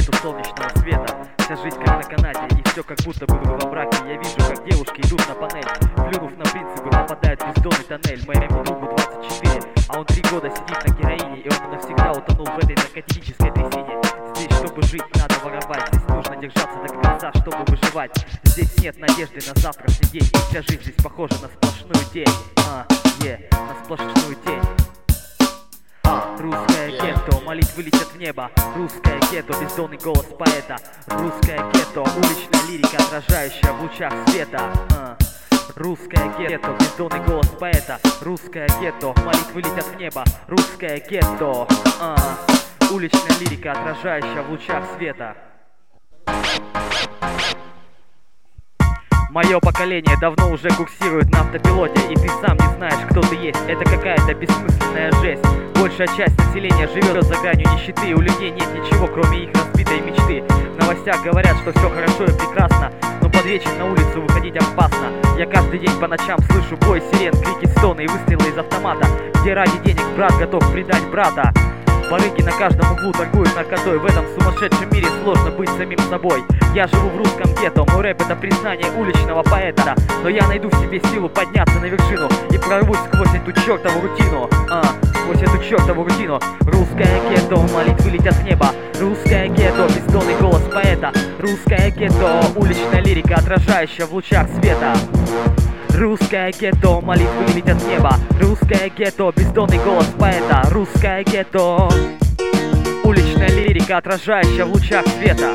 нету солнечного света. Вся жизнь как на канате И все как будто бы вы во браке Я вижу, как девушки идут на панель. Плюнув на принципы, попадают в бездонный тоннель. Моему другу 24, а он три года сидит на героине И он навсегда утонул в этой наркотической трясине. Здесь, чтобы жить, надо воровать. Здесь нужно держаться до конца, чтобы выживать. Здесь нет надежды на завтрашний день. И вся жизнь здесь похожа на сплошную тень. А, е, на сплошную молить вылетят в небо. Русское гетто, бездонный голос поэта. Русское гетто, уличная лирика, отражающая в лучах света. А. Русское гетто, бездонный голос поэта. Русское гетто, молить вылетят в небо. Русское гетто, а. уличная лирика, отражающая в лучах света. Мое поколение давно уже курсирует на автопилоте И ты сам не знаешь, кто ты есть. Это какая-то бессмысленная жесть Большая часть населения живет за гранью нищеты. У людей нет ничего, кроме их разбитой мечты. В новостях говорят, что все хорошо и прекрасно Но под вечер на улицу выходить опасно. Я каждый день по ночам слышу бой сирен Крики, стоны и выстрелы из автомата. Где ради денег брат готов предать брата? Барыги на каждом углу торгуют наркотой. В этом сумасшедшем мире сложно быть самим собой. Я живу в русском гетто, мой рэп это признание уличного поэта Но я найду в себе силу подняться на вершину И прорвусь сквозь эту чертову рутину. А, Сквозь эту чертову рутину. Русское гетто, молитвы вылетят с неба. Русское гетто, бездонный голос поэта. Русское гетто, уличная лирика, отражающая в лучах света. Русское гетто, молитвы летят с неба. Русское гетто, бездонный голос поэта. Русское гетто Уличная лирика, отражающая в лучах света